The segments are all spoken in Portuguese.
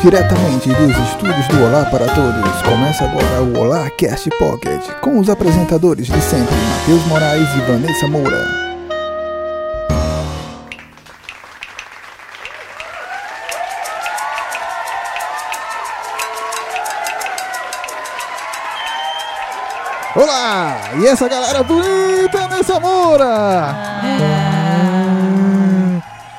Diretamente dos estúdios do Olá para Todos, começa agora o Olá Cast Pocket, com os apresentadores de sempre, Matheus Moraes e Vanessa Moura. Olá! E essa galera bonita nessa Moura!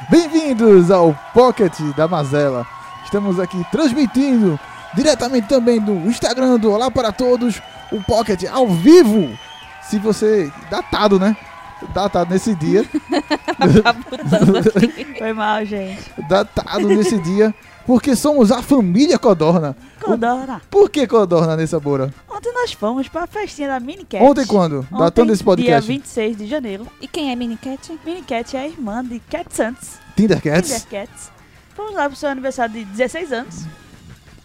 Bem-vindos ao Pocket da Mazela. Estamos aqui transmitindo diretamente também do Instagram do Olá para Todos, o Pocket ao vivo. Se você. Datado, né? Datado nesse dia. Foi mal, gente. Datado nesse dia. Porque somos a família Codorna. Codorna. Por que Codorna nessa Moura? Ontem nós fomos pra festinha da Minicat. Ontem quando? Ontem, Datando esse Dia podcast. 26 de janeiro. E quem é Minicat? Minicat é a irmã de Cat Santos. Tinder Cats. Tinder Cats. Fomos lá pro seu aniversário de 16 anos.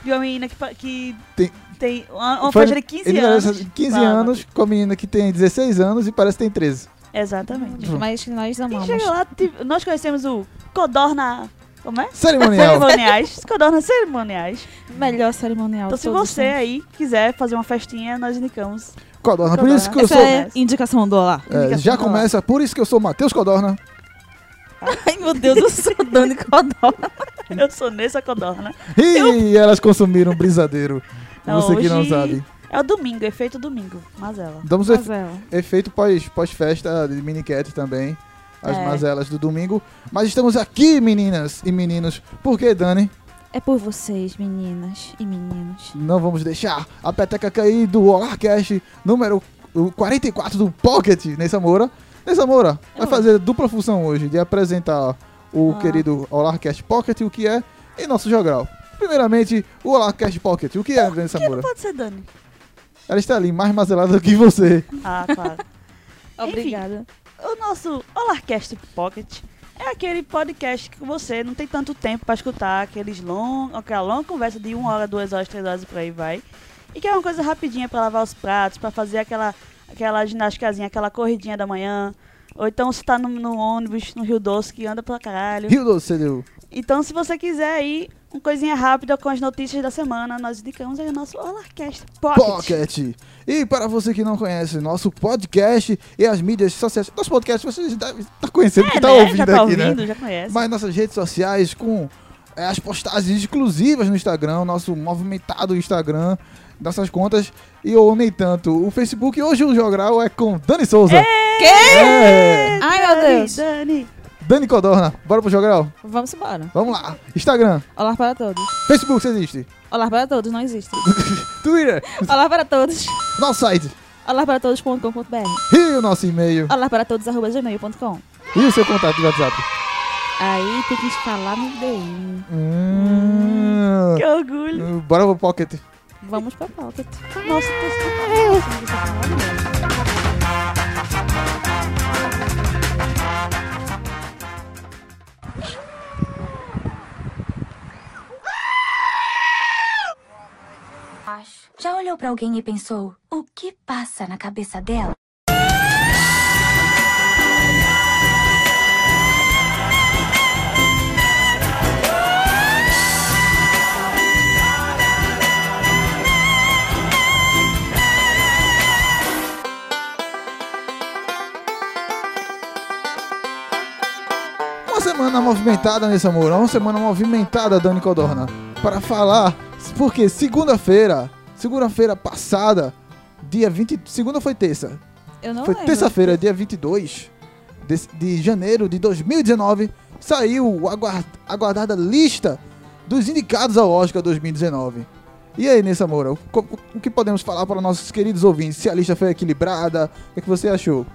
De uma menina que, que Tem- tem, uma, uma Foi- faixa de 15 ele anos. merece 15 Fala. anos com a menina que tem 16 anos e parece que tem 13. Exatamente. Mas nós E amamos. chega lá, nós conhecemos o Codorna... Como é? Cerimonial. Cerimoniais. Codorna Cerimoniais. Melhor cerimonial Então se você aí quiser fazer uma festinha, nós indicamos. Codorna. Por isso que eu Essa sou. é indicação do Olá. é, indicação já do Olá. começa, por isso que eu sou Matheus Codorna. Ai, meu Deus, eu sou Dani Codó. Eu sou Nessa Codorna. E elas consumiram brisadeiro. Você que não sabe. É o domingo, efeito domingo. Mazela. Damos efe- Mazela. efeito pós- pós-festa de minicat também. As É. mazelas do domingo. Mas estamos aqui, meninas e meninos. Por que, Dani? É por vocês, meninas e meninos. Não vamos deixar a peteca cair do Olarcast número o 44 do Pocket, Nessa Moura. Nessa Moura, vai fazer dupla função hoje de apresentar o Ah. querido Olarcast Pocket, o que é, e nosso jogral. Primeiramente, o Olarcast Pocket, o que é, Nessa Que não Moura? pode ser Dani. Ela está ali, mais mazelada do que você. Ah, claro. Obrigada. o nosso Olarcast Pocket é aquele podcast que você não tem tanto tempo pra escutar aqueles long, aquela longa conversa de uma hora, duas horas, três horas e por aí vai. E que é uma coisa rapidinha pra lavar os pratos, pra fazer aquela, aquela ginástica, aquela corridinha da manhã. Ou então você tá no, no ônibus, no Rio Doce, que anda pra caralho. Rio do CDU. Então, se você quiser aí, uma coisinha rápida com as notícias da semana, nós indicamos aí o nosso Olarcast Pocket. Pocket. E para você que não conhece nosso podcast e as mídias sociais, nosso podcast você deve estar conhecendo, que É, está né? ouvindo já tá aqui, né? ouvindo, já conhece. Mas nossas redes sociais com é, as postagens exclusivas no Instagram, nosso movimentado Instagram, nossas contas e ou nem tanto. O Facebook hoje o jogral é com Dani Souza. Que? É. Ai, meu Dani, Deus. Dani. Dani Codorna. Bora pro jogral? Vamos embora. Vamos lá. Instagram, Olá para todos. Facebook se existe. Olá para todos, não existe. Twitter, Olá para todos. nosso site Olá para todos.com.br. e o nosso e-mail Olá para todos, arroba gmail.com. e o seu contato de WhatsApp. Aí tem que falar no DI. Hum. Que orgulho. Bora pro Pocket. Vamos pra pauta. Nossa, tô Já olhou pra alguém e pensou: o que passa na cabeça dela? Semana movimentada nesse amor, uma semana movimentada, Dani Codorna, para falar, porque segunda-feira, segunda-feira passada, dia 20, segunda foi terça, Eu não foi terça-feira, dia 22 de, de janeiro de 2019, saiu a aguar- aguardada lista dos indicados ao Oscar 2019. E aí, Nessa Moura, o, co- o que podemos falar para nossos queridos ouvintes? Se a lista foi equilibrada, o que, é que você achou?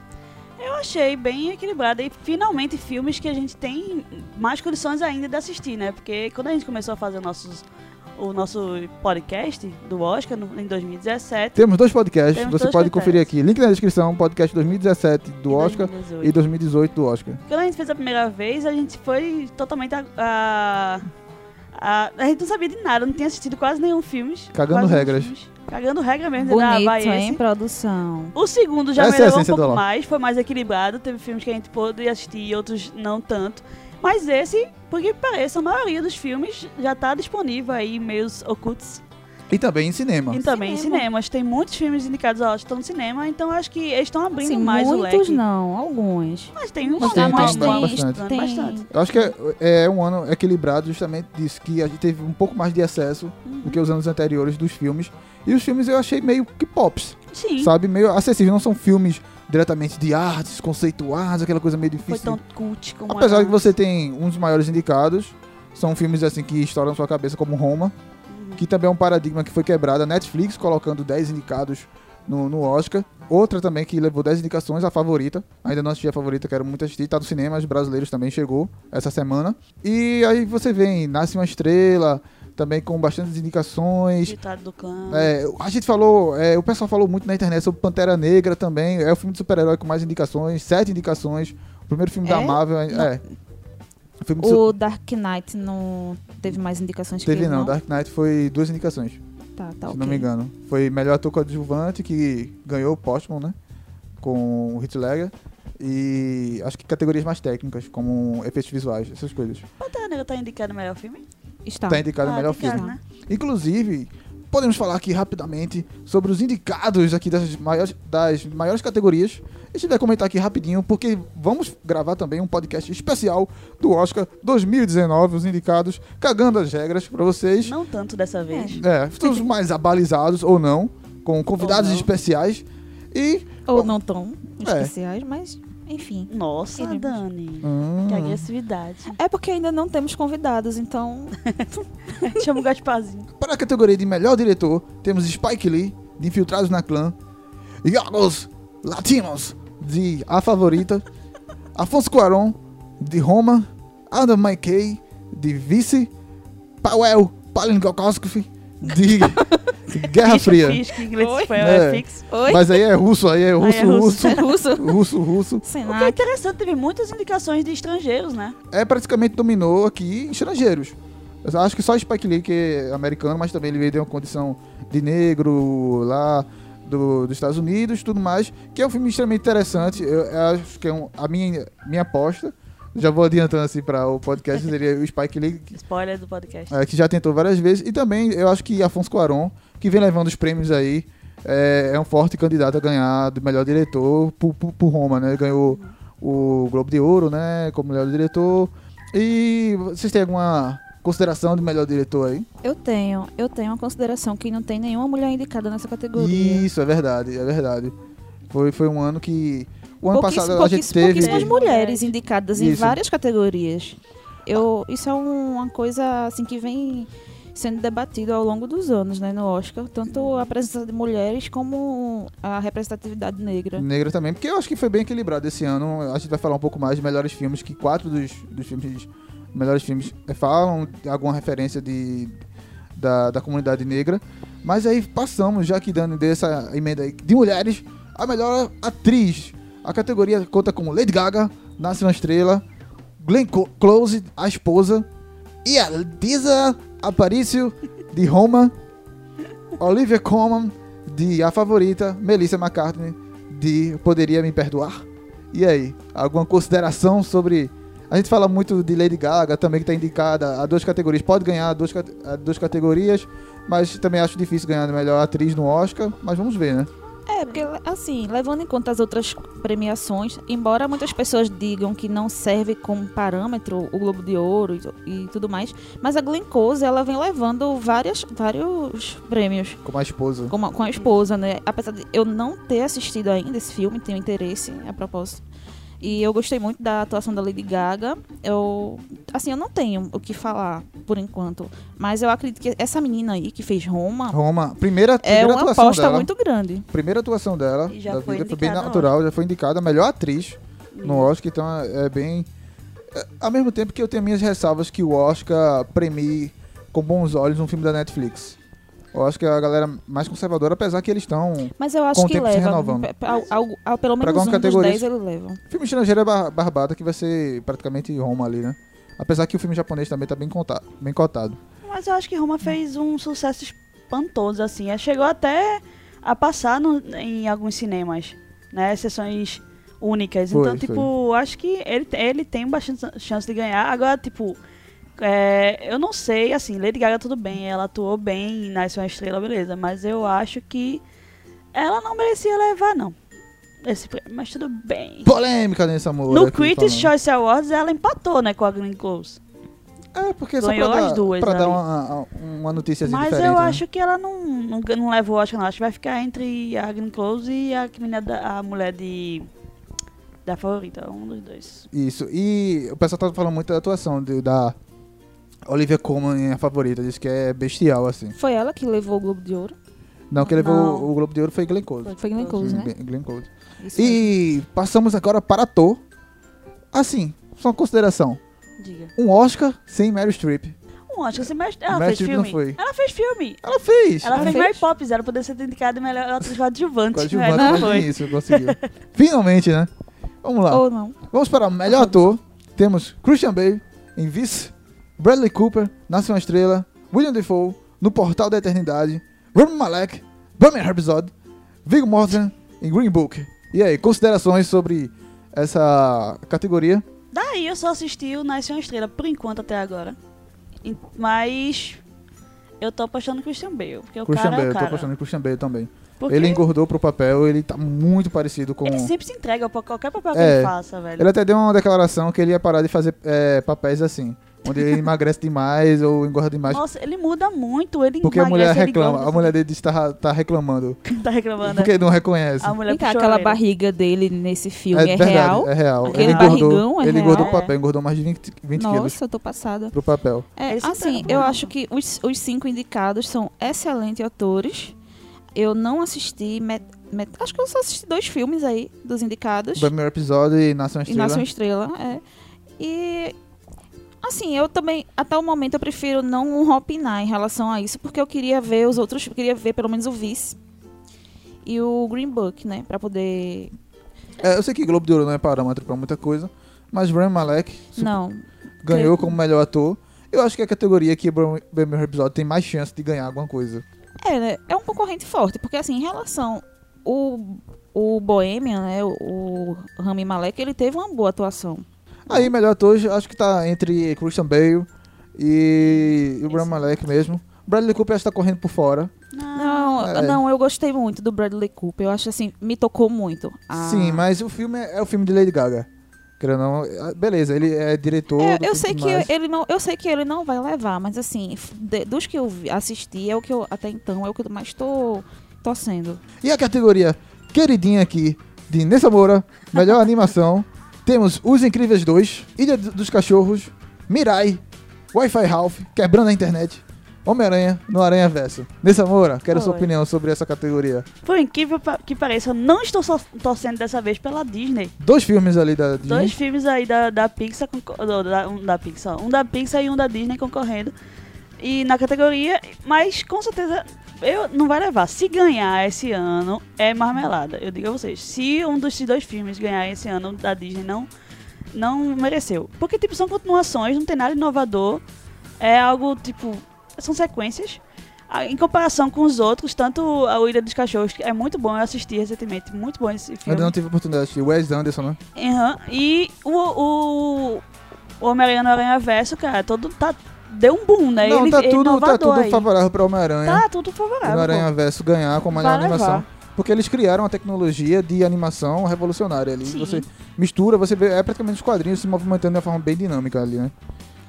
Eu achei bem equilibrada e finalmente filmes que a gente tem mais condições ainda de assistir, né? Porque quando a gente começou a fazer nossos, o nosso podcast do Oscar no- em 2017 Temos dois podcasts, Temos você dois pode conferir podcasts. aqui. Link na descrição, podcast 2017 do e Oscar 2018. e 2018 do Oscar. Quando a gente fez a primeira vez, a gente foi totalmente a. a, a- a gente não sabia de nada, não tinha assistido quase nenhum filme. Cagando regras. filmes. Cagando regra mesmo. ah, Bonito, vai hein, esse. produção. O segundo já Essa é melhorou um essência do pouco mais, foi mais equilibrado. Teve filmes que a gente pôde assistir e outros não tanto. Mas esse, por que pareça, a maioria dos filmes já tá disponível aí em meios ocultos. E também em cinema. E também em Cinema. cinemas. Tem muitos filmes indicados ao Oscar que estão no cinema, então acho que eles estão abrindo Assim, mais o muitos leque. não, alguns. Mas tem uns Mas que tem- mais tem tem, bastante. tem bastante. Eu acho que é, é um ano equilibrado justamente disso, que a gente teve um pouco mais de acesso do que os anos anteriores dos filmes. E os filmes eu achei meio que pops, Sim. sabe? Meio acessível. Não são filmes diretamente de artes, conceituados, aquela coisa meio Foi difícil. tão cult como Apesar de que você tem um dos maiores indicados, são filmes assim que estouram sua cabeça como Roma, Uhum. Que também é um paradigma que foi quebrado. A Netflix colocando 10 indicados no, no Oscar. Outra também que levou 10 indicações, a favorita. Ainda não assisti a favorita, quero muito assistir. Tá no cinema, os brasileiros também chegou essa semana. E aí você vem Nasce uma Estrela, também com bastantes indicações. Ditado do clã. É, a gente falou, é, o pessoal falou muito na internet sobre Pantera Negra também. É o filme de super-herói com mais indicações, sete indicações. O primeiro filme da É? Marvel é. Não. é. O Dark Knight não teve mais indicações que Teve ele, não, Dark Knight foi duas indicações, Tá, tá, se ok. não me engano. Foi melhor ator coadjuvante, que ganhou o Postman, né? Com o Heath Ledger. E acho que categorias mais técnicas, como efeitos visuais, essas coisas. Pantera Negra tá indicado o melhor filme? Está. Tá indicado o Ah, melhor indicado, filme. né? Inclusive, podemos falar aqui rapidamente sobre os indicados aqui das maiores, das maiores categorias. A gente vai comentar aqui rapidinho, porque vamos gravar também um podcast especial do Oscar 2019, os indicados, cagando as regras pra vocês. Não tanto dessa vez. É, todos mais abalizados ou não, com convidados especiais. E. Ou não tão É. especiais, mas enfim. Nossa, Iremos. Dani. Hum, Que agressividade. É porque ainda não temos convidados, então Chama o Gasparzinho. para a categoria de melhor diretor, temos Spike Lee, de Infiltrados na Clã, Yorgos Latinos, de A Favorita, Afonso Cuarón, de Roma, Adam McKay, de Vice, Powell Palinkokoskov, de Guerra Fria. Fisk, inglês Oi? espanhol É. é. Oi? Mas aí é russo, aí é russo, é russo. russo, russo. russo, russo. O que é interessante, teve muitas indicações de estrangeiros, né? É praticamente dominou aqui estrangeiros. Eu acho que só Spike Lee que é americano, mas também ele veio de uma condição de negro lá do- dos Estados Unidos, tudo mais, que é um filme extremamente interessante. Eu, eu acho que é um- a minha minha aposta. Já vou adiantando assim para o podcast seria o Spike Lee Spoiler do podcast. é, que já tentou várias vezes e também eu acho que Afonso Cuarón, que vem levando os prêmios aí, é, é um forte candidato a ganhar do melhor diretor por, por, por Roma, né? Ele ganhou o Globo de Ouro, né? Como melhor diretor. E vocês têm alguma consideração do melhor diretor aí? Eu tenho, eu tenho uma consideração que não tem nenhuma mulher indicada nessa categoria. Isso, é verdade, é verdade. Foi, foi um ano que. O ano passado a gente teve. pouquíssimas mulheres indicadas em Isso. várias categorias. Eu, isso é um- uma coisa assim que vem sendo debatido ao longo dos anos, né, no Oscar, tanto a presença de mulheres como a representatividade negra. Negra também, porque eu acho que foi bem equilibrado esse ano. A gente vai falar um pouco mais de melhores filmes, que quatro dos, dos filmes, melhores filmes eh, falam alguma referência de, da, da comunidade negra. Mas aí passamos, já que dando dessa emenda aí, de mulheres, a melhor atriz. A categoria conta como Lady Gaga, Nasce uma Estrela, Glenn Close, a esposa, e a Lisa Aparicio, de Roma, Olivia Colman, de A Favorita, Melissa McCartney, de Poderia Me Perdoar. E aí, alguma consideração sobre... A gente fala muito de Lady Gaga, também que está indicada a duas categorias. Pode ganhar duas, duas categorias, mas também acho difícil ganhar a melhor atriz no Oscar. Mas vamos ver, né? É, porque, assim, levando em conta as outras premiações, embora muitas pessoas digam que não serve como parâmetro o Globo de Ouro e, e tudo mais, mas a Glenn Close, ela vem levando várias, vários prêmios Como a esposa. com a, com a esposa, né? Apesar de eu não ter assistido ainda esse filme, tenho interesse a propósito. E eu gostei muito da atuação da Lady Gaga. Eu, assim, eu não tenho o que falar por enquanto, mas eu acredito que essa menina aí que fez Roma Roma, primeira, é primeira uma atuação aposta dela. muito grande. Primeira atuação dela E já da foi vida, foi bem natural, já foi indicada a melhor atriz no. Oscar, então é é bem. é, ao mesmo tempo que eu tenho minhas ressalvas que o Oscar premie com bons olhos um filme da Netflix. Eu acho que é a galera mais conservadora, apesar que eles estão. Mas eu acho Com o que leva. renovando. Ao, ao- ao- pelo menos alguma um categoria- dos 10 ele leva. Filme estrangeiro é bar- barbada, que vai ser praticamente Roma ali, né? Apesar que o filme japonês também tá bem, conta- bem cotado. Mas eu acho que Roma fez um sucesso espantoso, assim. É, Chegou até a passar no- em alguns cinemas, né? Sessões únicas. Foi, então, tipo, acho que ele, ele tem bastante chance de ganhar. Agora, tipo, é, eu não sei, assim, Lady Gaga tudo bem, ela atuou bem, nasceu uma estrela, beleza. Mas eu acho que ela não merecia levar, não. Esse prêmio, mas tudo bem. Polêmica nessa moura. No aqui Critics'. Choice Awards, ela empatou, né, com a Glenn Close. É, porque só Ganhou pra as dar, duas pra dar uma, uma notícia Mas eu né? acho que ela não, não, não leva o Oscar, não. Acho que vai ficar entre a Glenn Close e a, a mulher de. Da favorita, um dos dois. Isso. E o pessoal tá falando muito da atuação de- da Olivia Colman, a favorita. Diz que é bestial, assim. Foi ela que levou o Globo de Ouro. Não, quem levou Não. o Globo de Ouro foi Glenn Close. Foi Glenn Close, né? Glenn- Close. Isso mesmo. E passamos agora para ator. Assim, só uma consideração. Diga. Um Oscar sem Meryl Streep. Um Oscar, você mexe. Ela Meryl fez Streep não filme? foi. Ela fez filme. Ela fez. Ela Ela fez fez? Mary Poppins, ela poderia ser indicada melhor atriz coadjuvante. Coadjuvante, mas não mas foi. isso, conseguiu. Finalmente, né? Vamos lá. Ou não. Vamos para o melhor ator. Temos Christian Bale em Vice, Bradley Cooper, Nasce uma Estrela, William Defoe, No Portal da Eternidade, Rami Malek, Bohemian Rhapsody, Viggo Mortensen em Green Book. E aí, considerações sobre essa categoria? Daí eu só assisti o Nasce uma Estrela, por enquanto até agora. Mas eu tô apostando Christian Bale. Porque o Christian cara Bale, é o eu tô cara. apostando Christian Bale também. Porque Ele engordou pro papel, ele tá muito parecido com... ele sempre se entrega pra qualquer papel que É. ele faça, velho. Ele até deu uma declaração que ele ia parar de fazer é, papéis assim. Onde ele emagrece demais ou engorda demais. Nossa, ele muda muito, ele Porque a mulher emagrece, reclama, a mulher dele está tá reclamando. tá reclamando. Porque não reconhece. A mulher cá, aquela barriga dele nesse filme é, verdade, real? é real. Aquele ele engordou, barrigão é ele real? engordou o É. papel, engordou mais de 20, 20 quilos Nossa, eu tô passada. pro papel. É, assim, eu acho que os, os cinco indicados são excelentes atores. Eu não assisti. met- met- acho que eu só assisti dois filmes aí dos indicados. O primeiro episódio e Nasce uma E Estrela. Nasce uma Estrela, é. E. Assim, eu também, até o momento, eu prefiro não opinar em relação a isso, porque eu queria ver os outros, eu queria ver pelo menos o Vice e o Green Book, né? Pra poder. É, eu sei que Globo de Ouro não é parâmetro pra muita coisa, mas Rami Malek Não. ganhou como melhor ator. Eu acho que é a categoria que o primeiro episódio tem mais chance de ganhar alguma coisa. É, né? É um concorrente forte, porque assim, em relação. O, o Bohemian, né? O, o Rami Malek, ele teve uma boa atuação. Aí, melhor ator, acho que tá entre Christian Bale e o Rami Esse. Malek mesmo. Bradley Cooper acho que tá correndo por fora. Não, É. não, eu gostei muito do Bradley Cooper. Eu acho assim, me tocou muito. Ah. Sim, mas o filme é, é o filme de Lady Gaga. Querendo não, é- beleza, ele é diretor. É, eu sei que mais. ele não, eu sei que ele não vai levar, mas assim, de- dos que eu assisti, é o que eu até então é o que eu mais tô torcendo. E a categoria queridinha aqui de Nessa Moura, melhor animação, temos Os Incríveis 2, Ilha do- dos Cachorros, Mirai, Wi-Fi Ralph, Quebrando a Internet, Homem-Aranha no Aranha Verso. Nessa Moura, quero a sua Oi. opinião sobre essa categoria. Por incrível que pareça, eu não estou só torcendo dessa vez pela Disney. Dois filmes ali da Disney. Dois filmes aí da, da Pixar, da, um da Pixar, um da Pixar e um da Disney concorrendo. E na categoria, mas com certeza eu não vai levar. Se ganhar esse ano, é marmelada. Eu digo a vocês. Se um dos dois filmes ganhar esse ano da Disney, não, não mereceu. Porque, tipo, são continuações, não tem nada inovador. É algo, tipo, são sequências. Em comparação com os outros, tanto a Ilha dos Cachorros, que é muito bom, eu assisti recentemente, muito bom esse filme. Ainda não tive oportunidade de assistir. Wes Anderson, né? Aham. E o, o, o Homem-Aranha no Aranha Verso, cara, todo tá. Deu um boom, né? não, ele, tá ele tudo, tá tudo aí. favorável pra Homem-Aranha. Tá tudo favorável. no Aranha pô. Verso ganhar com a melhor animação. levar. Porque eles criaram uma tecnologia de animação revolucionária ali. Sim. Você mistura, você vê, é praticamente os quadrinhos se movimentando de uma forma bem dinâmica ali, né?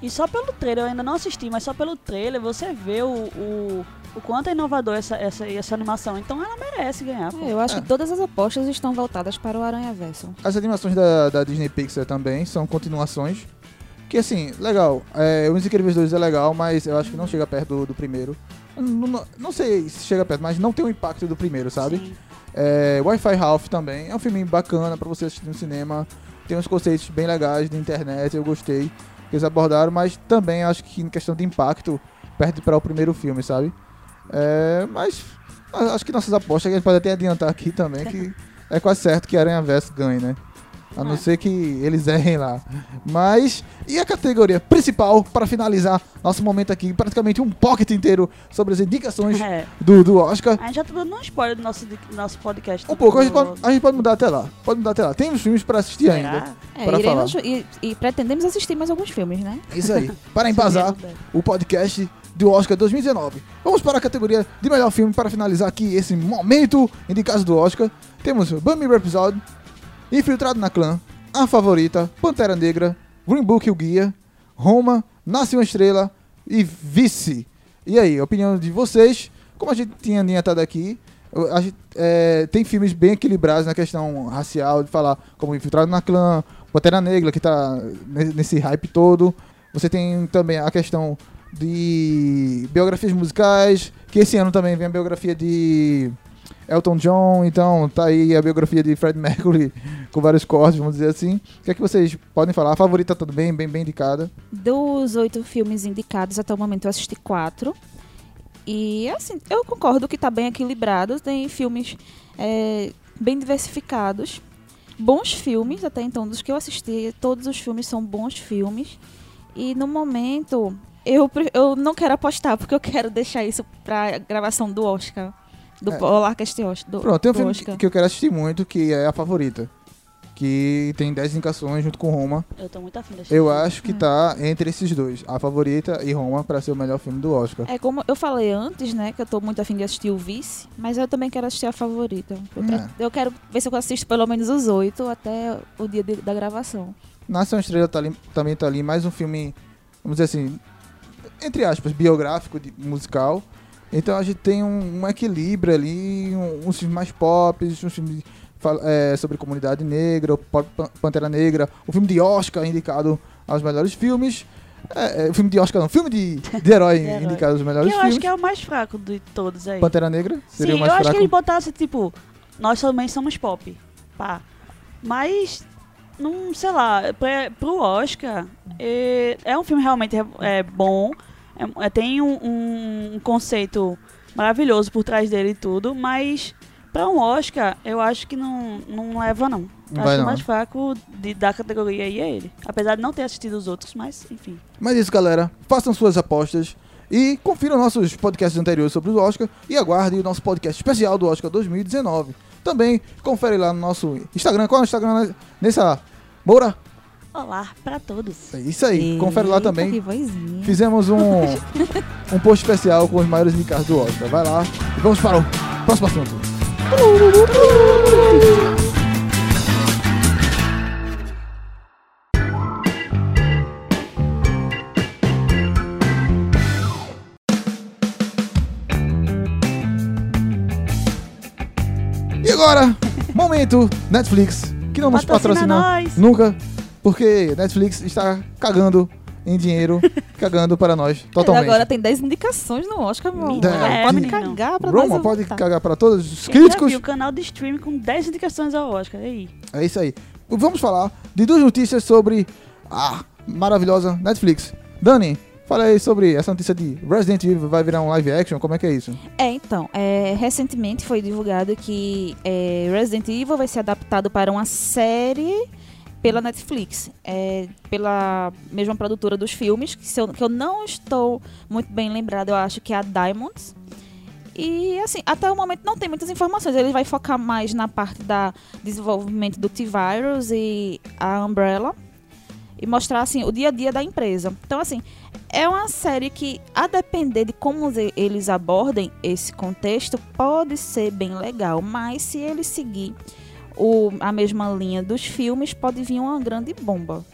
E só pelo trailer, eu ainda não assisti, mas só pelo trailer você vê o, o, o quanto é inovador essa, essa, essa animação. Então ela merece ganhar, pô. É, eu acho É. que todas as apostas estão voltadas para o Aranha Verso. As animações da, da Disney Pixar também são continuações. Que assim, legal. É, Os Incríveis 2 é legal, mas eu acho que não chega perto do, do primeiro. Não, não- não sei se chega perto, mas não tem o impacto do primeiro, sabe? Sim. É, Wi-Fi Ralph também é um filme bacana pra você assistir no cinema. Tem uns conceitos bem legais de internet, eu gostei que eles abordaram, mas também acho que em questão de impacto perde para o primeiro filme, sabe? É, mas acho que nossas apostas a gente pode até adiantar aqui também que é quase certo que Aranha Verso ganhe, né? A não É. ser que eles errem lá. Mas, e a categoria principal, para finalizar nosso momento aqui, praticamente um pocket inteiro sobre as indicações É. do, do Oscar. A gente já tá dando um spoiler do nosso, do nosso podcast. Um pouco, a gente, pode, a gente pode mudar até lá. Pode mudar até lá. Temos filmes para assistir ainda. Será? É, Para iremos, e, e pretendemos assistir mais alguns filmes, né? Isso aí. Para embasar o podcast do Oscar 2019. Vamos para a categoria de melhor filme para finalizar aqui esse momento indicados do Oscar. Temos Bummy Episode, Infiltrado na Clã, A Favorita, Pantera Negra, Green Book o Guia, Roma, Nasce uma Estrela e Vice. E aí, a opinião de vocês? Como a gente tinha adiantado aqui, gente, é, tem filmes bem equilibrados na questão racial, de falar como Infiltrado na Clã, Pantera Negra, que tá ne- nesse hype todo. Você tem também a questão de biografias musicais, que esse ano também vem a biografia de Elton John, então tá aí a biografia de Fred Mercury com vários cortes, vamos dizer assim. O que é que vocês podem falar? A favorita tudo bem, bem, bem indicada. Dos oito filmes indicados até o momento, eu assisti quatro. E, assim, eu concordo que tá bem equilibrado. Tem filmes é, bem diversificados. Bons filmes, até então, dos que eu assisti, todos os filmes são bons filmes. E, no momento, eu, eu não quero apostar, porque eu quero deixar isso pra gravação do Oscar. Do É. Polarcast Oscar. Do, Pronto, tem um filme Oscar. que eu quero assistir muito, que é a favorita. Que tem 10 indicações junto com Roma. Eu tô muito afim desse Eu filme. acho que tá entre esses dois, a favorita e Roma, pra ser o melhor filme do Oscar. É como eu falei antes, né? Que eu tô muito afim de assistir o Vice, mas eu também quero assistir a favorita. Eu, pre- É. eu quero ver se eu assisto pelo menos os oito até o dia de- da gravação. Nasce uma Estrela tá ali- também tá ali, mais um filme, vamos dizer assim, entre aspas, biográfico, de, musical. Então a gente tem um, um equilíbrio ali, um- uns filmes mais pop, uns filmes é, sobre comunidade negra, Pantera Negra, o filme de Oscar indicado aos melhores filmes. É, é, o filme de Oscar não, filme de, de herói De herói. indicado aos Que melhores eu filmes. acho que é o mais fraco de todos aí. Pantera Negra seria Sim, o mais eu acho fraco. que eles botassem, tipo, nós também somos pop. Pá. Mas, não, sei lá, pra, pro Oscar, é, é um filme realmente é, é bom. É- é- tem um- um conceito maravilhoso por trás dele e tudo, mas pra um Oscar, eu acho que não, não leva, não. Não acho vai que o mais fraco de- da categoria aí é ele. Apesar de não ter assistido os outros, mas enfim. Mas é isso, galera. Façam suas apostas e confiram nossos podcasts anteriores sobre o Oscar e aguardem o nosso podcast especial do Oscar 2019. Também confere lá no nosso Instagram. Qual é o Instagram né? nessa Moura? Olá pra todos. É isso aí. Confere lá Eita, também. Fizemos um, um post especial com os maiores indicados do Oscar. Vai lá e vamos para o próximo assunto. E agora, momento Netflix, que não nos Patrocina patrocina nós. nunca, porque Netflix está cagando em dinheiro, cagando para nós totalmente. agora tem 10 indicações no Oscar, meu amor. É, pode cagar pra Roma nós. pode tá. cagar para todos os Quem críticos. o canal de streaming com 10 indicações ao Oscar? Aí? É isso aí. Vamos falar de duas notícias sobre a maravilhosa Netflix. Dani, fala aí sobre essa notícia de Resident Evil vai virar um live action, como é que é isso? É, então, é, recentemente foi divulgado que é, Resident Evil vai ser adaptado para uma série pela Netflix, é, pela mesma produtora dos filmes, que, eu, que eu não estou muito bem lembrada, eu acho que é a Diamonds. E assim, até o momento não tem muitas informações. Ele vai focar mais na parte da desenvolvimento do T-Virus e a Umbrella e mostrar assim o dia a dia da empresa. Então assim, é uma série que, a depender de como eles abordem esse contexto, pode ser bem legal. Mas se eles seguir o, a mesma linha dos filmes, pode vir uma grande bomba.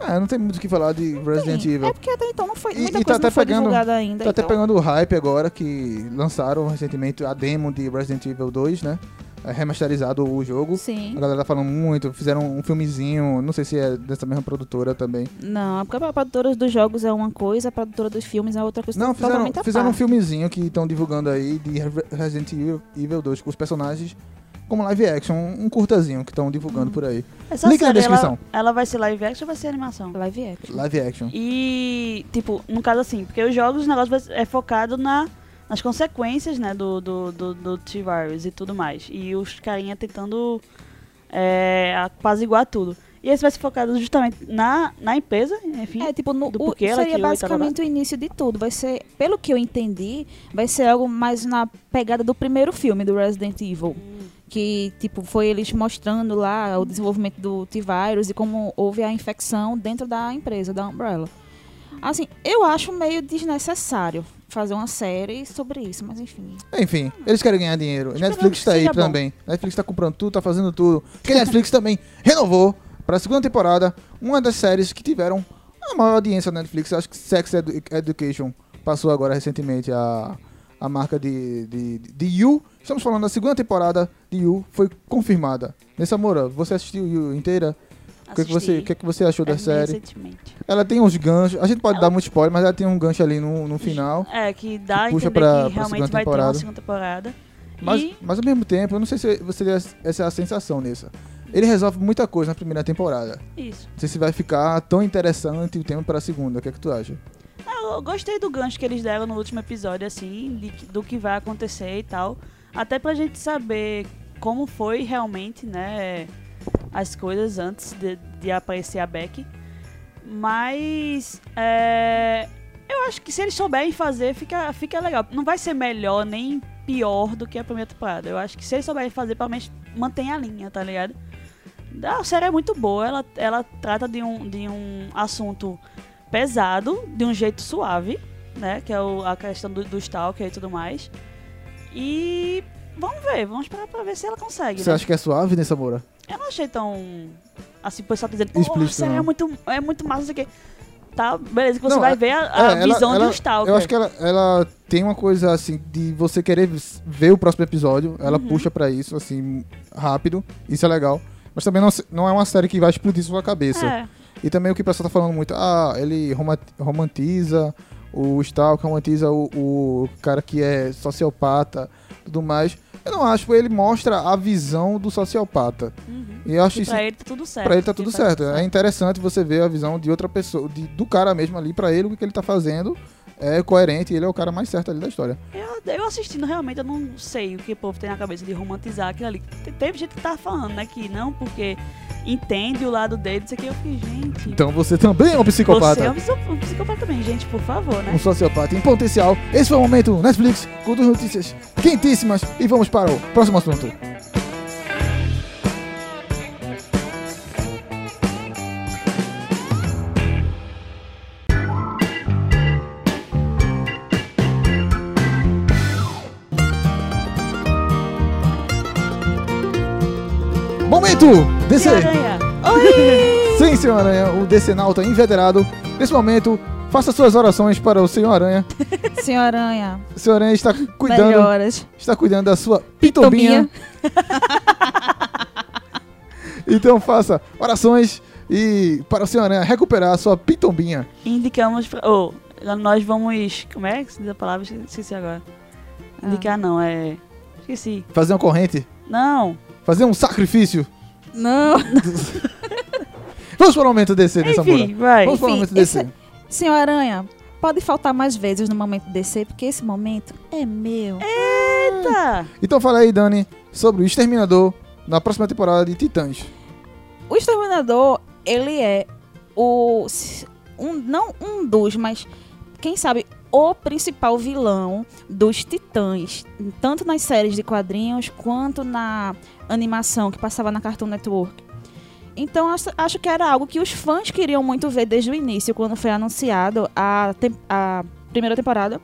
É, não tem muito o que falar de Resident Sim, Evil. É porque até então não foi, muita e tá coisa até não foi pegando- divulgada ainda. Tá até então- pegando o hype agora que lançaram recentemente a demo de Resident Evil 2, né? É remasterizado o jogo. Sim. A galera tá falando muito, fizeram um filmezinho, não sei se é dessa mesma produtora também. Não, porque a produtora dos jogos é uma coisa, a produtora dos filmes é outra coisa Não, fizeram, fizeram um filmezinho que estão divulgando aí de Re- Resident Evil 2 com os personagens como live action, um curtazinho que estão divulgando por aí. Essa Link na descrição. Ela, ela vai ser live action ou vai ser animação? Live action. Live action. E, tipo, no caso assim, porque os jogos, o negócio vai- é focado na, nas consequências, né, do, do, do, do T-Virus e tudo mais. E os carinha tentando é, apaziguar tudo. E esse vai ser focado justamente na, na empresa, enfim. É, tipo, no, do o, porquê ela seria e basicamente o início de tudo. Vai ser, pelo que eu entendi, vai ser algo mais na pegada do primeiro filme do Resident Evil. Que, tipo, foi eles mostrando lá o desenvolvimento do T-Virus e como houve a infecção dentro da empresa, da Umbrella. Assim, eu acho meio desnecessário fazer uma série sobre isso, mas enfim. Enfim, eles querem ganhar dinheiro. Esperamos Netflix que tá aí bom. também. Netflix tá comprando tudo, tá fazendo tudo. Porque Netflix também renovou pra segunda temporada uma das séries que tiveram a maior audiência na Netflix. Acho que Sex Edu- Education passou agora recentemente a, a marca de, de, de You. Estamos falando da segunda temporada de You, foi confirmada. Nessa Moura, você assistiu You inteira? O que, que, você, o que, que você achou da É, série? recentemente. Ela tem uns ganchos. A gente pode Ela- dar muito spoiler, mas ela tem um gancho ali no, no final. É, que dá a puxa pra- que realmente vai ter temporada. uma segunda temporada. Mas, E mas ao mesmo tempo, eu não sei se você tem essa é a sensação nessa. Ele resolve muita coisa na primeira temporada. isso. Não sei se vai ficar tão interessante o tema para a segunda. O que é que tu acha? Ah, Eu gostei do gancho que eles deram no último episódio, assim, de- do que vai acontecer e tal. Até pra gente saber como foi realmente, né, as coisas antes de, de aparecer a Beck. Mas, é, eu acho que se eles souberem fazer, fica, fica legal. Não vai ser melhor nem pior do que a primeira temporada. Eu acho que se eles souberem fazer, pelo menos mantém a linha, tá ligado? A série é muito boa, ela, ela trata de um, de um assunto pesado, de um jeito suave, né? Que é o- a questão do, do stalker e tudo mais. E vamos ver, vamos esperar pra ver se ela consegue. Você né? acha que é suave nessa Moura? Eu não achei tão. Assim, o pessoal dizendo, isso aí é muito, é muito massa, isso aqui. Tá, beleza, que você Não, vai é- ver a, a É, visão ela- do Stalker. Eu acho que ela, ela tem uma coisa assim de você querer ver o próximo episódio. Ela Uhum. puxa pra isso, assim, rápido. Isso é legal. Mas também não, não é uma série que vai explodir sua cabeça. É, E também o que o pessoal tá falando muito, ah, ele roma- romantiza o Stalker, romantiza o, o cara que é sociopata, tudo mais. Eu não acho, ele mostra a visão do sociopata. uhum. E eu acho E isso pra ele tá tudo certo. Pra ele tá tudo certo. É interessante você ver a visão de outra pessoa, de- do cara mesmo ali, pra ele, o que ele tá fazendo é coerente, ele é o cara mais certo ali da história. Eu, eu assistindo, realmente, eu não sei o que o povo tem na cabeça de romantizar aquilo ali. Te- Teve gente que tava falando, né, que não, porque entende o lado dele, isso aqui. Eu fiquei, gente. Então você também é um psicopata, Você é um, um psicopata também, gente, por favor, né? um sociopata em potencial. Esse foi o momento Netflix com duas notícias quentíssimas e vamos para o próximo assunto. Momento DC. Sim, Senhor Aranha, o DC Nauta inveterado. Nesse momento, faça suas orações para o Senhor Aranha. Senhor Aranha, O Senhor Aranha está cuidando, melhoras. está cuidando da sua pitombinha. Então faça orações e para o Senhor Aranha recuperar a sua pitombinha. Indicamos. Oh, nós vamos. Como é que se diz a palavra? Esqueci agora. Ah. Indicar não, é. Esqueci. Fazer uma corrente, Não. fazer um sacrifício. Não. Vamos para o momento DC Enfim, moura. vai. Vamos para o Enfim, momento DC. esse- Senhor Aranha, pode faltar mais vezes no momento DC, porque esse momento é meu. Eita! Então fala aí, Dani, sobre o Exterminador na próxima temporada de Titãs. O Exterminador, ele é o. Um, não um dos, mas quem sabe o principal vilão dos Titãs, tanto nas séries de quadrinhos quanto na animação que passava na Cartoon Network. Então acho, que era algo que os fãs queriam muito ver desde o início, quando foi anunciado a, a primeira temporada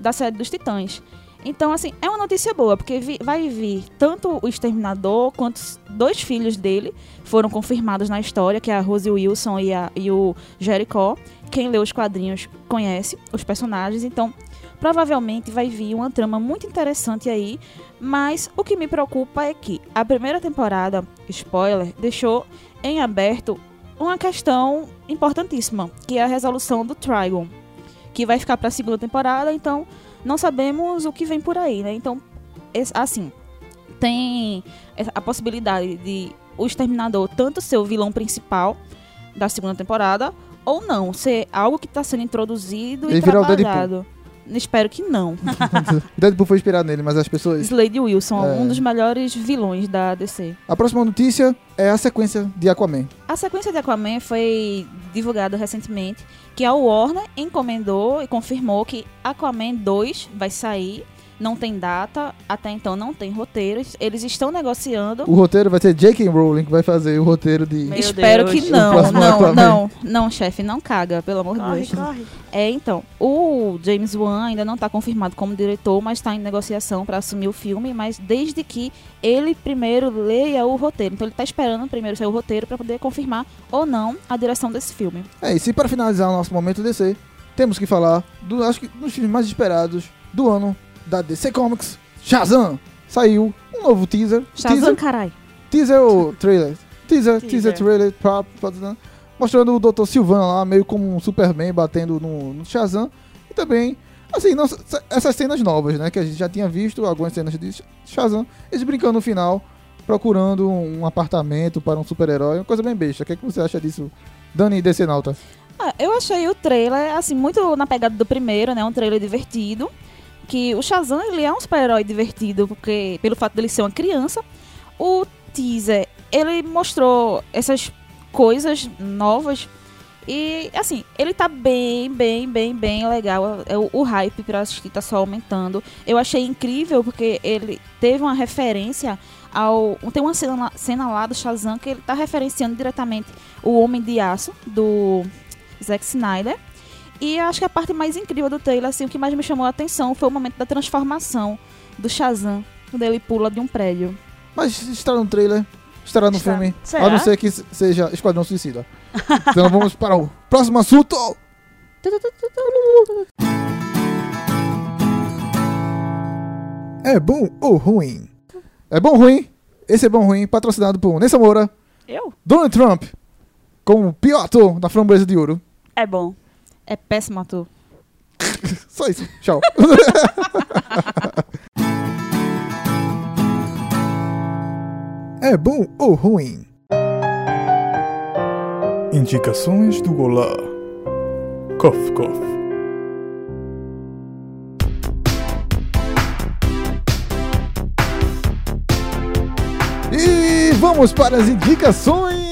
da série dos Titãs. Então, assim, é uma notícia boa, porque vi- vai vir tanto o Exterminador quanto dois filhos dele foram confirmados na história, que é a Rose Wilson e, a- e o Jericho. Quem lê os quadrinhos conhece os personagens, então provavelmente vai vir uma trama muito interessante aí. Mas o que me preocupa é que a primeira temporada, spoiler, deixou em aberto uma questão importantíssima, que é a resolução do Trigon, que vai ficar para a segunda temporada, então não sabemos o que vem por aí, né? Então, assim, tem a possibilidade de o Exterminador tanto ser o vilão principal da segunda temporada, ou não, ser algo que está sendo introduzido Ele e trabalhado. Espero que não. Deadpool foi inspirado nele, mas as pessoas. Slade Wilson, É. um dos melhores vilões da DC. A próxima notícia é a sequência de Aquaman. A sequência de Aquaman foi divulgada recentemente, que a Warner encomendou e confirmou que Aquaman 2 vai sair. Não tem data, até então não tem roteiros. Eles estão negociando. O roteiro vai ser J.K. Rowling que vai fazer o roteiro de. Meu Espero Deus. que não, não, não, não, chefe, não caga, pelo amor de Deus. corre. É, então, o James Wan ainda não está confirmado como diretor, mas está em negociação para assumir o filme, mas desde que ele primeiro leia o roteiro. Então ele está esperando primeiro sair o roteiro para poder confirmar ou não a direção desse filme. É isso. E para finalizar o nosso momento DC, temos que falar do, acho que dos filmes mais esperados do ano da DC Comics. Shazam! Saiu um novo teaser. Shazam, carai. teaser ou trailer? Teaser, teaser, Teaser. trailer, pra- pra- mostrando o Dr. Silvana lá, meio como um Superman batendo no, no Shazam. E também, assim, não- essas cenas novas, né? Que a gente já tinha visto, algumas cenas de Shazam, eles brincando no final, procurando um apartamento para um super-herói, uma coisa bem besta. O que, é que você acha disso, Dani DC Nauta? Ah, eu achei o trailer, assim, muito na pegada do primeiro, né? Um trailer divertido. Que o Shazam, ele é um super-herói divertido, porque pelo fato dele ser uma criança. O teaser, ele mostrou essas coisas novas. E, assim, ele tá bem, bem, bem, bem legal. É, O, o hype pra assistir tá só aumentando. Eu achei incrível, porque ele teve uma referência ao... Tem uma cena, cena lá do Shazam que ele tá referenciando diretamente o Homem de Aço, do Zack Snyder. E acho que a parte mais incrível do trailer, assim, o que mais me chamou a atenção foi o momento da transformação do Shazam, quando ele pula de um prédio. Mas estará no trailer, estará no Está. filme, Será? a não ser que se- seja Esquadrão Suicida. então vamos para o próximo assunto. É bom ou ruim? É bom ou ruim? Esse é bom ou ruim, patrocinado por Nessa Moura, Eu? Donald Trump, como o pior ator da framboesa de ouro. É bom. É péssimo ator. Só isso. Tchau. é bom ou ruim? Indicações do Olá. Cof, cof. E vamos para as indicações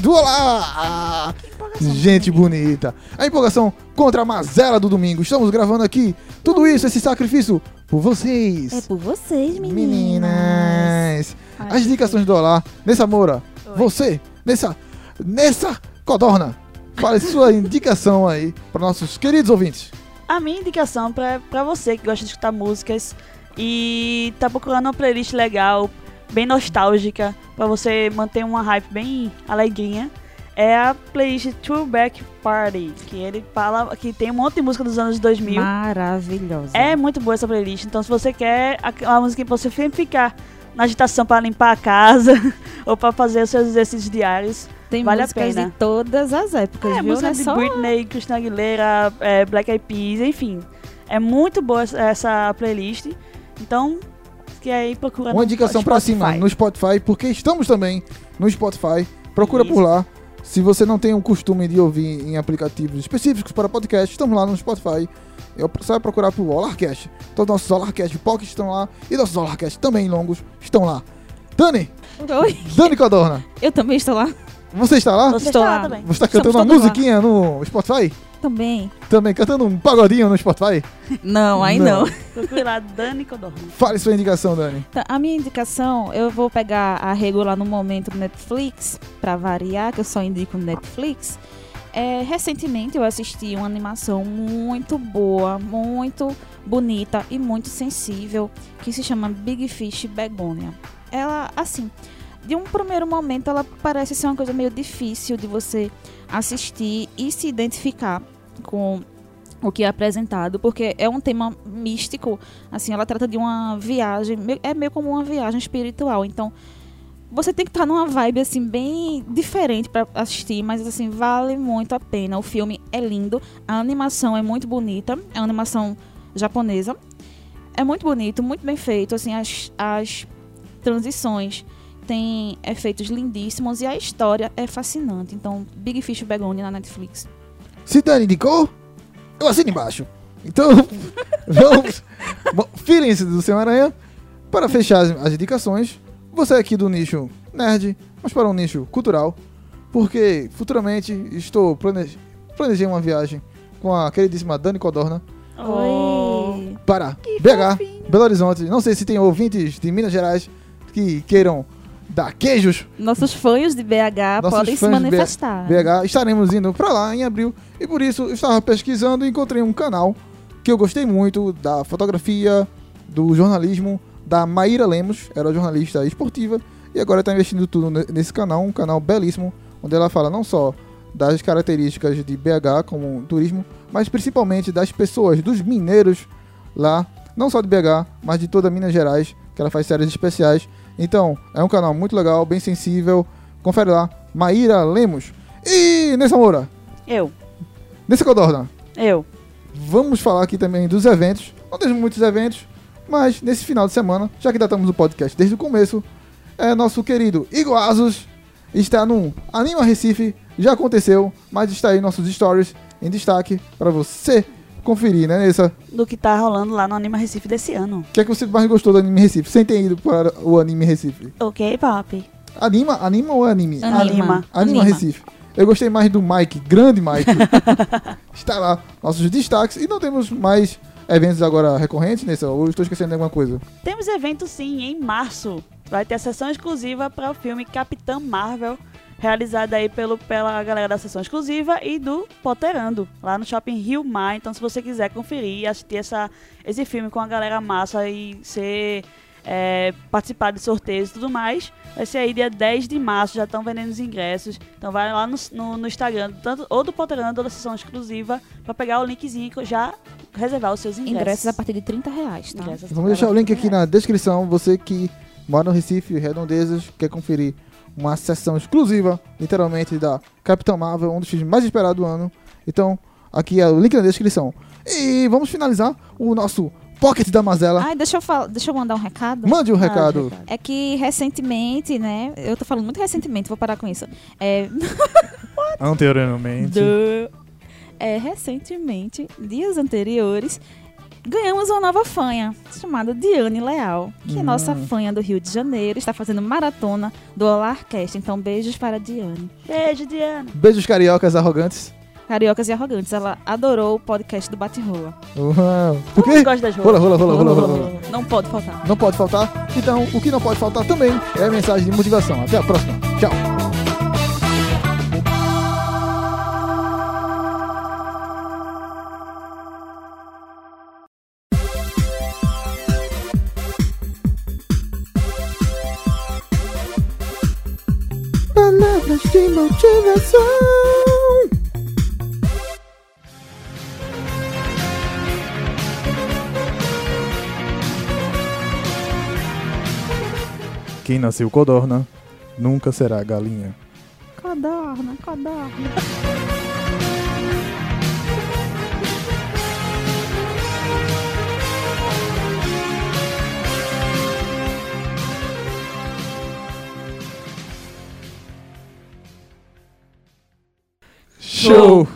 do Olá! Gente bonita. A empolgação contra a mazela do domingo. Estamos gravando aqui tudo isso, esse sacrifício, por vocês. É por vocês, Meninas. Ai, As indicações do Olá. Nessa Moura, Oi. você, nessa, nessa codorna, fale sua indicação aí para nossos queridos ouvintes. A minha indicação pra você que gosta de escutar músicas e tá procurando uma playlist legal, bem nostálgica, pra você manter uma hype bem alegrinha, é a playlist Throwback Party, que ele fala que tem um monte de música dos anos 2000. Maravilhosa. É muito boa essa playlist, então se você quer aquela música que você sempre ficar na agitação pra limpar a casa ou pra fazer os seus exercícios diários, Tem vale a pena. de todas as épocas, é, viu? música é de só... Britney, Christina Aguilera, é, Black Eyed Peas, enfim. É muito boa essa- playlist. Então, que aí procura Uma indicação pra cima Spotify. no Spotify, porque estamos também no Spotify. Procura Isso. por lá. Se você não tem o costume de ouvir em aplicativos específicos para podcast, estamos lá no Spotify. Eu só vai procurar por Olarcast. Todos nossos Olarcast Pocket estão lá e nossos Olarcast também longos estão lá. Dani, Oi, Dani Codorna, eu também estou lá. você está lá? Você Estou está lá lá. também. Você está cantando uma todos lá. musiquinha no Spotify? Também. Também cantando um pagodinho no Spotify? Não, aí Não. não. Procure lá Dani Codorna. Fale sua indicação, Dani. Então, a minha indicação, eu vou pegar a regular no momento do Netflix, pra variar, que eu só indico Netflix. É, recentemente eu assisti uma animação muito boa, muito bonita e muito sensível, que se chama Big Fish Begonia. Ela, assim, de um primeiro momento ela parece ser uma coisa meio difícil de você assistir e se identificar com o que é apresentado, porque é um tema místico, assim, ela trata de uma viagem, é meio como uma viagem espiritual, então você tem que estar numa vibe assim bem diferente para assistir, mas assim vale muito a pena. O filme é lindo, a animação é muito bonita, é uma animação japonesa. É muito bonito, muito bem feito, assim as, as transições têm efeitos lindíssimos e a história é fascinante. Então, Big Fish Begonia na Netflix. Se Dani indicou, eu assino embaixo. Então, vamos. Feelings do Senhor Aranha. Para fechar as, as indicações, você é aqui do nicho nerd, mas para um nicho cultural, porque futuramente estou plane... planejei uma viagem com a queridíssima Dani Codorna Oi. para BH, Belo Horizonte. Não sei se tem ouvintes de Minas Gerais que queiram dar queijos Nossos fãs de BH Nossos podem se manifestar. BH. Estaremos indo pra lá em abril. E por isso eu estava pesquisando e encontrei um canal que eu gostei muito da fotografia, do jornalismo, da Maíra Lemos, era jornalista esportiva, e agora está investindo tudo ne- nesse canal, um canal belíssimo, onde ela fala não só das características de BH como turismo, mas principalmente das pessoas, dos mineiros lá, não só de BH, mas de toda Minas Gerais, que ela faz séries especiais. Então, é um canal muito legal, bem sensível. Confere lá, Maíra Lemos. E Nessa Moura, Eu. Nessa Codorna, Eu. vamos falar aqui também dos eventos. Não temos muitos eventos, mas nesse final de semana, já que datamos o podcast desde o começo, é nosso querido Igor Asos está no Anima Recife, já aconteceu, mas está aí nossos stories em destaque para você conferir, né, Nessa? Do que tá rolando lá no Anima Recife desse ano. O que é que você mais gostou do Anime Recife, sem ter ido para o Anime Recife? Ok, Pop. Anima, anima ou anime? Anima. Anima. Anima Recife. Eu gostei mais do Mike, grande Mike. Está lá, nossos destaques. E não temos mais eventos agora recorrentes, nessa? Ou eu estou esquecendo de alguma coisa? Temos evento sim, em março. Vai ter a sessão exclusiva para o filme Capitã Marvel, realizada aí pelo, pela galera da sessão exclusiva e do Potterando, lá no Shopping Rio Mar. Então, se você quiser conferir e assistir essa, esse filme com a galera massa e ser é, participar de sorteios e tudo mais, vai ser aí dia 10 de março, já estão vendendo os ingressos. Então vai lá no, no, no Instagram, tanto ou do Potterando ou da sessão exclusiva, para pegar o linkzinho e já reservar os seus ingressos. Ingressos a partir de 30 reais, tá? Ingressos Vamos deixar o link aqui na descrição. Você que mora no Recife, Redondezas, quer conferir uma sessão exclusiva, literalmente, da Capitão Marvel, um dos filmes mais esperados do ano. Então, aqui é o link na descrição. E vamos finalizar o nosso Pocket da Mazela. Ai, deixa eu, falar, deixa eu mandar um recado. Mande o Ah, recado. recado. É que recentemente, né? Eu tô falando muito recentemente, vou parar com isso. É, Anteriormente. do- é, recentemente, dias anteriores, ganhamos uma nova fanha, chamada Diane Leal, que é Hum. nossa fanha do Rio de Janeiro, está fazendo maratona do Olarcast. Então, beijos para a Diane. Beijo, Diana. Beijos cariocas arrogantes. Cariocas e Arrogantes, ela adorou o podcast do Bate-Rola. Uau. Mundo quê? gosta das rola, rola, rola, rola, rola. Não pode faltar. Não pode faltar. Então, o que não pode faltar também é a mensagem de motivação. Até a próxima. Tchau. Palavras de motivação. Quem nasceu codorna nunca será galinha. Codorna, codorna. Show!